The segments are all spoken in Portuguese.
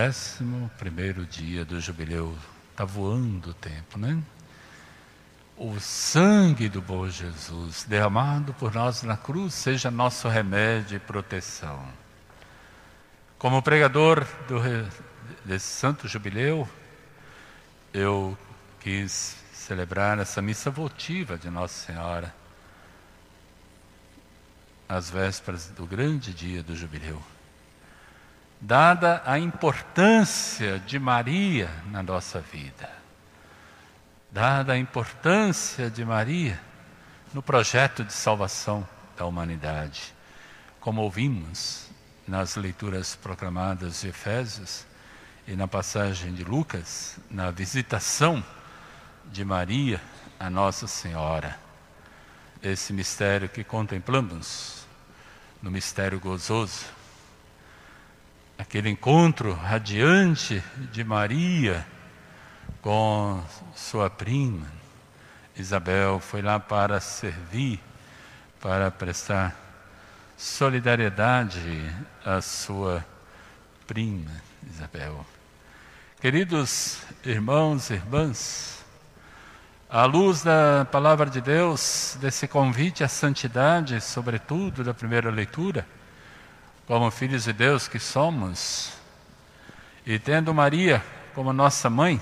décimo primeiro dia do jubileu. Está voando o tempo, né? O sangue do bom Jesus, derramado por nós na cruz, seja nosso remédio e proteção. Como pregador do, desse santo jubileu, eu quis celebrar essa missa votiva de Nossa Senhora às vésperas do grande dia do jubileu. Dada a importância de Maria na nossa vida, dada a importância de Maria no projeto de salvação da humanidade, como ouvimos nas leituras proclamadas de Efésios e na passagem de Lucas, na visitação de Maria a Nossa Senhora. Esse mistério que contemplamos no mistério gozoso. Aquele encontro radiante de Maria com sua prima Isabel foi lá para servir, para prestar solidariedade à sua prima Isabel. Queridos irmãos e irmãs, à luz da palavra de Deus, desse convite à santidade, sobretudo da primeira leitura, como filhos de Deus que somos, e tendo Maria como nossa mãe,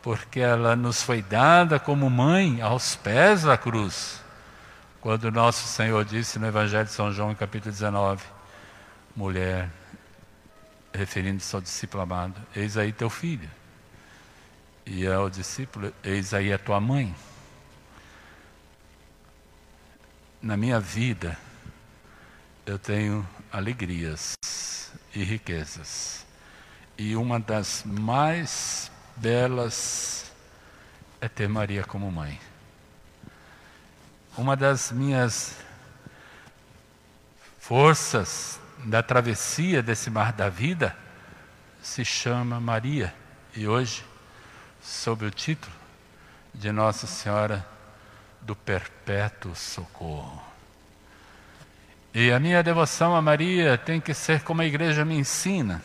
porque ela nos foi dada como mãe aos pés da cruz, quando nosso Senhor disse no Evangelho de São João, capítulo 19, mulher, referindo-se ao discípulo amado, eis aí teu filho e ao discípulo: Eis aí a tua mãe. Na minha vida, eu tenho alegrias e riquezas. E uma das mais belas é ter Maria como mãe. Uma das minhas forças da travessia desse mar da vida se chama Maria. E hoje sob o título de Nossa Senhora do Perpétuo Socorro. E a minha devoção a Maria tem que ser como a igreja me ensina.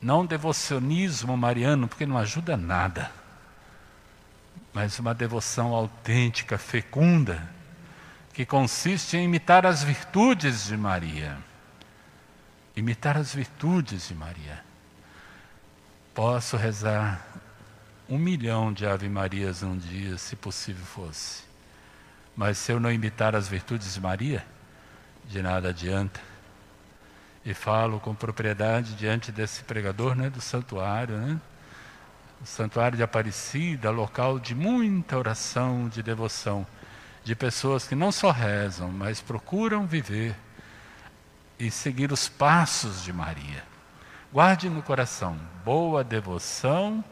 Não devocionismo mariano, porque não ajuda nada, mas uma devoção autêntica, fecunda, que consiste em imitar as virtudes de Maria. Imitar as virtudes de Maria. Posso rezar um milhão de Ave Marias um dia, se possível fosse. Mas se eu não imitar as virtudes de Maria, de nada adianta. E falo com propriedade diante desse pregador né, do santuário, né? O santuário de Aparecida, local de muita oração, de devoção, de pessoas que não só rezam, mas procuram viver e seguir os passos de Maria. Guarde no coração: boa devoção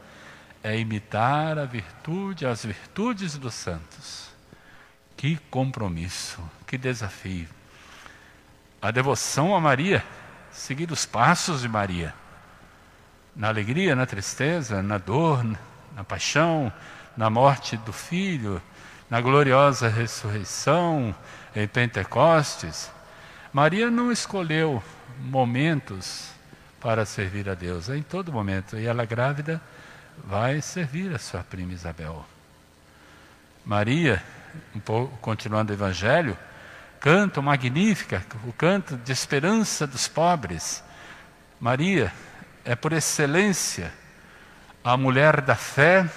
é imitar a virtude, as virtudes dos santos. Que compromisso, que desafio. A devoção a Maria, seguir os passos de Maria. Na alegria, na tristeza, na dor, na paixão, na morte do filho, na gloriosa ressurreição em Pentecostes. Maria não escolheu momentos para servir a Deus em todo momento. E ela grávida vai servir a sua prima Isabel. Maria, um pouco, continuando o evangelho, canto magnífica, o canto de esperança dos pobres. Maria é por excelência a mulher da fé,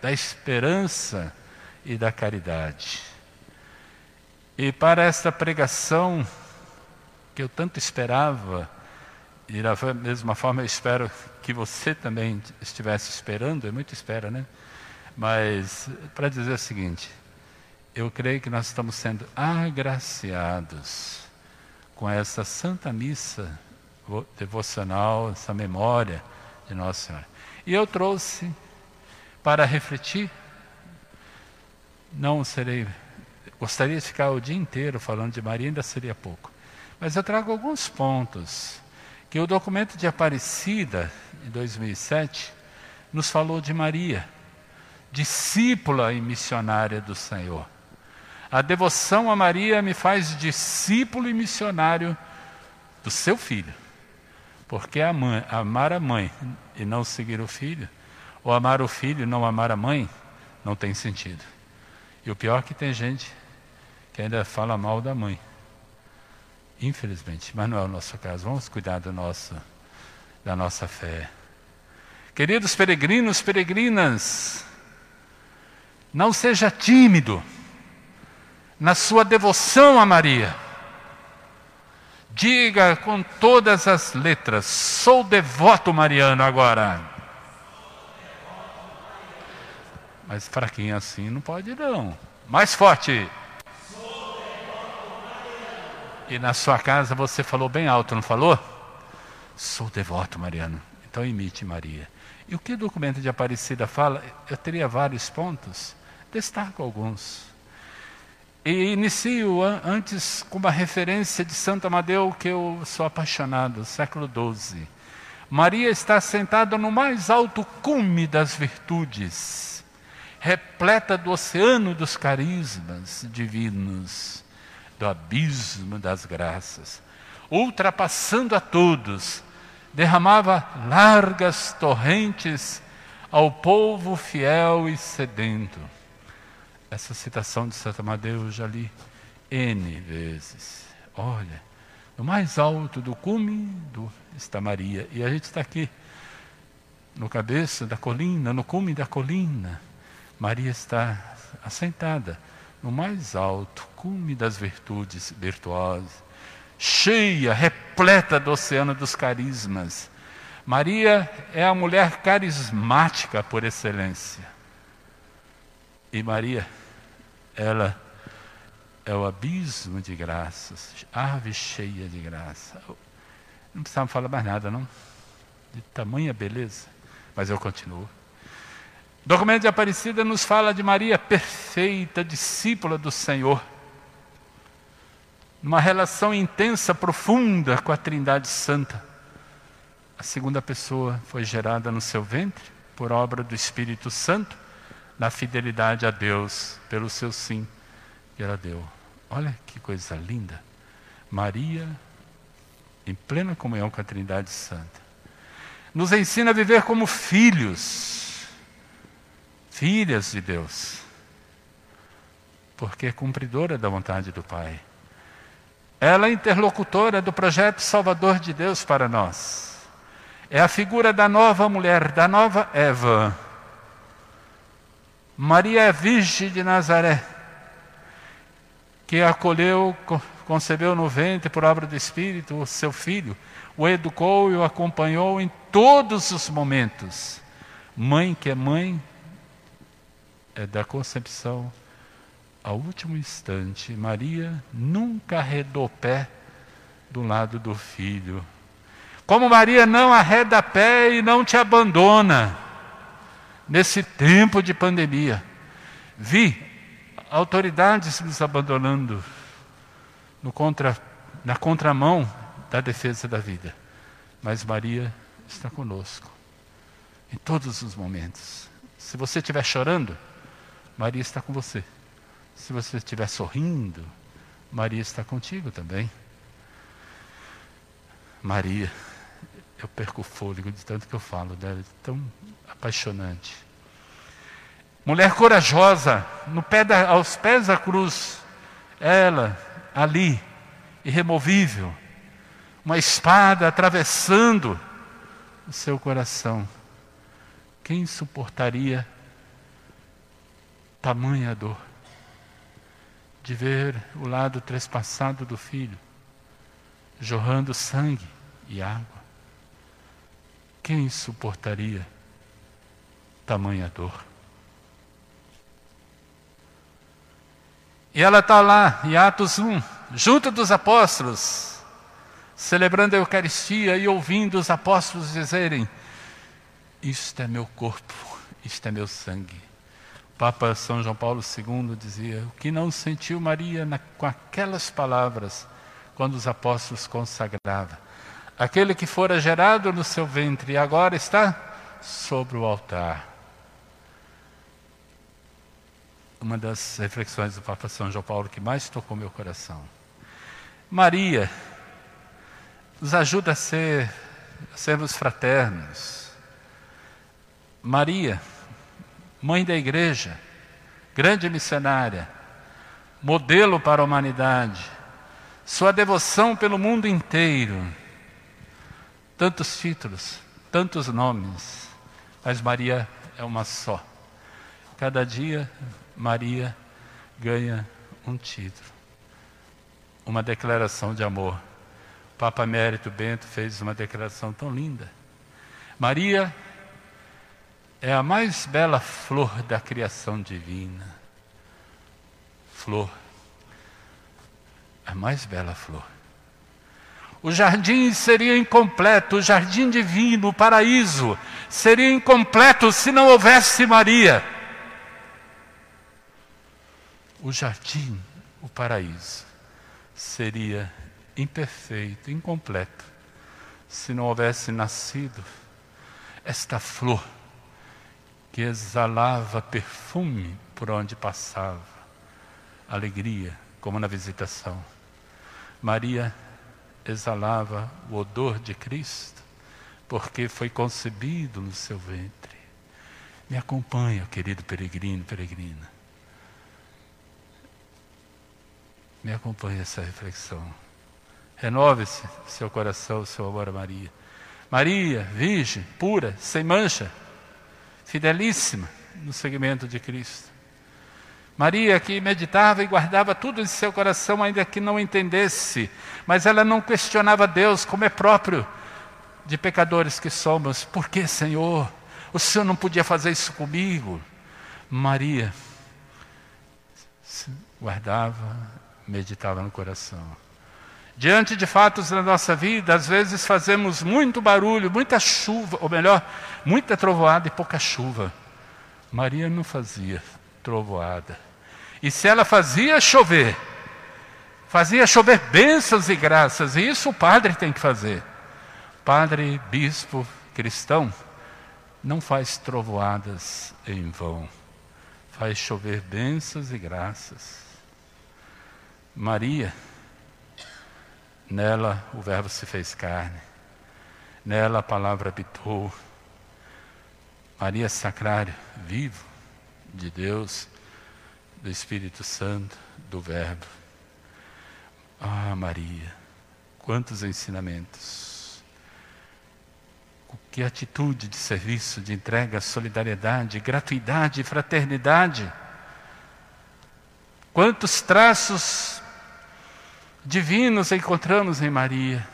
da esperança e da caridade. E para esta pregação que eu tanto esperava, e da mesma forma eu espero que você também estivesse esperando, é muito espera, né? Mas para dizer o seguinte, eu creio que nós estamos sendo agraciados com essa santa missa devocional, essa memória de Nossa Senhora. E eu trouxe para refletir, não serei, gostaria de ficar o dia inteiro falando de Maria, ainda seria pouco, mas eu trago alguns pontos que o documento de Aparecida, em 2007, nos falou de Maria, discípula e missionária do Senhor. A devoção a Maria me faz discípulo e missionário do seu filho. Porque a mãe, amar a mãe e não seguir o filho, ou amar o filho e não amar a mãe, não tem sentido. E o pior é que tem gente que ainda fala mal da mãe. Infelizmente, mas não é o nosso caso. Vamos cuidar do nosso, da nossa fé. Queridos peregrinos, peregrinas, não seja tímido na sua devoção a Maria. Diga com todas as letras: sou devoto mariano agora. Mas fraquinho assim não pode não. Mais forte. E na sua casa você falou bem alto, não falou? Sou devoto mariano. Então imite Maria. E o que o documento de Aparecida fala? Eu teria vários pontos. Destaco alguns. E inicio antes com uma referência de Santo Amadeu que eu sou apaixonado, século XII. Maria está sentada no mais alto cume das virtudes, repleta do oceano dos carismas divinos, do abismo das graças, ultrapassando a todos, derramava largas torrentes ao povo fiel e sedento essa citação de Santa Amadeu eu já li N vezes. Olha, no mais alto do cume do, está Maria. E a gente está aqui, no cabeça da colina, no cume da colina. Maria está assentada no mais alto cume das virtudes virtuosas, cheia, repleta do oceano dos carismas. Maria é a mulher carismática por excelência. E Maria ela é o abismo de graças, ave cheia de graça. Não precisava falar mais nada, não. De tamanha beleza. Mas eu continuo. Documento de Aparecida nos fala de Maria perfeita, discípula do Senhor. Numa relação intensa, profunda com a Trindade Santa. A segunda pessoa foi gerada no seu ventre por obra do Espírito Santo na fidelidade a Deus pelo seu sim que ela deu. Olha que coisa linda. Maria, em plena comunhão com a Trindade Santa, nos ensina a viver como filhos, filhas de Deus, porque é cumpridora da vontade do Pai. Ela é interlocutora do projeto salvador de Deus para nós. É a figura da nova mulher, da nova Eva Maria é Virgem de Nazaré, que acolheu, concebeu no ventre por obra do Espírito o seu filho, o educou e o acompanhou em todos os momentos. Mãe que é mãe, é da concepção ao último instante. Maria nunca arredou pé do lado do filho. Como Maria não arreda pé e não te abandona nesse tempo de pandemia. Vi autoridades nos abandonando no contra, na contramão da defesa da vida. Mas Maria está conosco em todos os momentos. Se você estiver chorando, Maria está com você. Se você estiver sorrindo, Maria está contigo também. Maria, eu perco o fôlego de tanto que eu falo dela, de tão apaixonante. Mulher corajosa, pé da, aos pés da cruz, ela ali, irremovível, uma espada atravessando o seu coração. Quem suportaria tamanha dor de ver o lado trespassado do filho, jorrando sangue e água? Quem suportaria tamanha dor? E ela está lá, em Atos 1, junto dos apóstolos, celebrando a Eucaristia e ouvindo os apóstolos dizerem: Isto é meu corpo, isto é meu sangue. O Papa São João Paulo II dizia: O que não sentiu Maria na, com aquelas palavras quando os apóstolos consagravam? Aquele que fora gerado no seu ventre agora está sobre o altar uma das reflexões do Papa São João Paulo que mais tocou meu coração. Maria nos ajuda a ser a sermos fraternos. Maria, mãe da igreja, grande missionária, modelo para a humanidade, sua devoção pelo mundo inteiro. Tantos títulos, tantos nomes, mas Maria é uma só. Cada dia, Maria ganha um título, uma declaração de amor. Papa Emérito Bento fez uma declaração tão linda. Maria é a mais bela flor da criação divina. Flor. A mais bela flor. O jardim seria incompleto, o jardim divino, o paraíso, seria incompleto se não houvesse Maria. O jardim, o paraíso, seria imperfeito, incompleto, se não houvesse nascido esta flor que exalava perfume por onde passava, alegria, como na visitação. Maria exalava o odor de Cristo, porque foi concebido no seu ventre. Me acompanha, querido peregrino, peregrina. Me acompanhe essa reflexão. Renove-se seu coração, seu amor a Maria. Maria, virgem, pura, sem mancha, fidelíssima no segmento de Cristo. Maria que meditava e guardava tudo em seu coração, ainda que não entendesse, mas ela não questionava Deus, como é próprio de pecadores que somos. Por que, Senhor? O Senhor não podia fazer isso comigo? Maria guardava, meditava no coração. Diante de fatos da nossa vida, às vezes fazemos muito barulho, muita chuva, ou melhor, muita trovoada e pouca chuva. Maria não fazia trovoada. E se ela fazia chover, fazia chover bênçãos e graças, e isso o padre tem que fazer. Padre, bispo, cristão, não faz trovoadas em vão, faz chover bênçãos e graças. Maria, nela o Verbo se fez carne, nela a palavra habitou. Maria Sacrário, vivo de Deus, do Espírito Santo, do Verbo. Ah, Maria, quantos ensinamentos. Que atitude de serviço, de entrega, solidariedade, gratuidade, fraternidade. Quantos traços divinos encontramos em Maria.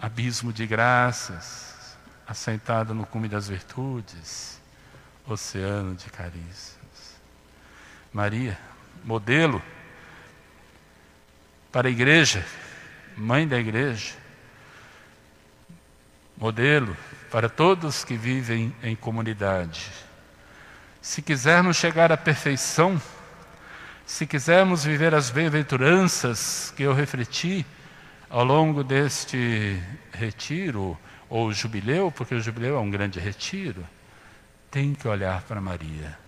Abismo de graças, assentado no cume das virtudes, oceano de carícias. Maria, modelo para a igreja, mãe da igreja, modelo para todos que vivem em comunidade. Se quisermos chegar à perfeição, se quisermos viver as bem-aventuranças que eu refleti ao longo deste retiro, ou jubileu, porque o jubileu é um grande retiro, tem que olhar para Maria.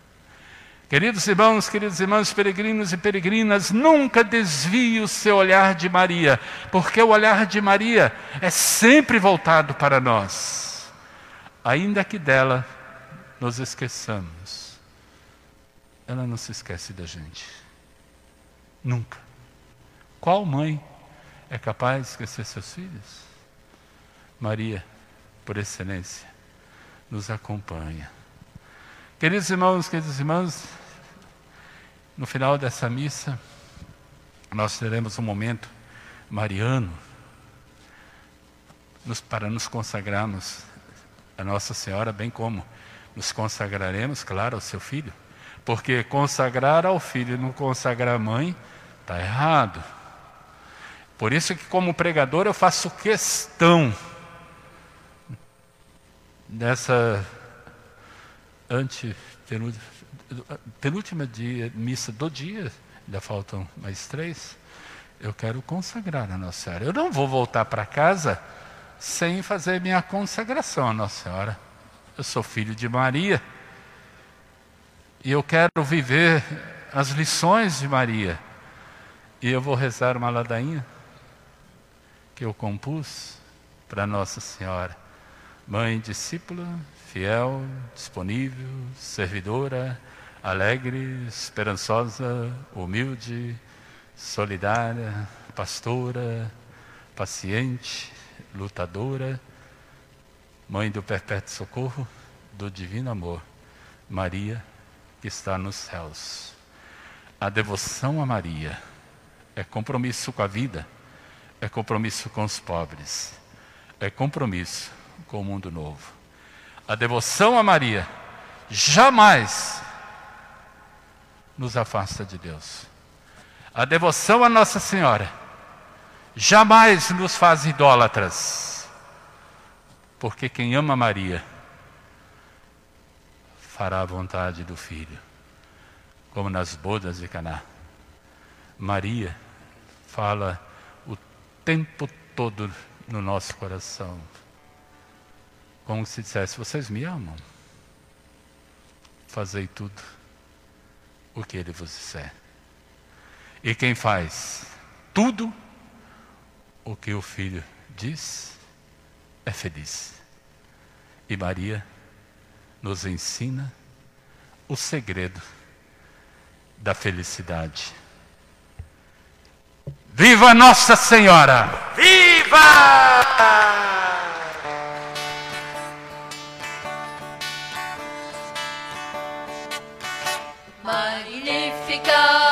Queridos irmãos, queridos irmãos, peregrinos e peregrinas, nunca desvie o seu olhar de Maria, porque o olhar de Maria é sempre voltado para nós, ainda que dela nos esqueçamos. Ela não se esquece da gente. Nunca. Qual mãe é capaz de esquecer seus filhos? Maria, por excelência, nos acompanha. Queridos irmãos, queridos irmãos, no final dessa missa, nós teremos um momento mariano nos, para nos consagrarmos a Nossa Senhora, bem como nos consagraremos, claro, ao seu filho. Porque consagrar ao filho e não consagrar à mãe está errado. Por isso que como pregador eu faço questão dessa ante penúltima dia, missa do dia, ainda faltam mais três, eu quero consagrar a Nossa Senhora. Eu não vou voltar para casa sem fazer minha consagração a Nossa Senhora. Eu sou filho de Maria. E eu quero viver as lições de Maria. E eu vou rezar uma ladainha que eu compus para Nossa Senhora. Mãe discípula, fiel, disponível, servidora, alegre, esperançosa, humilde, solidária, pastora, paciente, lutadora, mãe do perpétuo socorro, do divino amor, Maria que está nos céus. A devoção a Maria é compromisso com a vida, é compromisso com os pobres, é compromisso com o mundo novo. A devoção a Maria jamais nos afasta de Deus. A devoção a Nossa Senhora jamais nos faz idólatras. Porque quem ama Maria fará a vontade do Filho, como nas bodas de Caná. Maria fala o tempo todo no nosso coração, como se dissesse: Vocês me amam? Fazei tudo o que Ele vos disser. E quem faz tudo o que o filho diz é feliz. E Maria nos ensina o segredo da felicidade. Viva Nossa Senhora! Viva! Magnificar.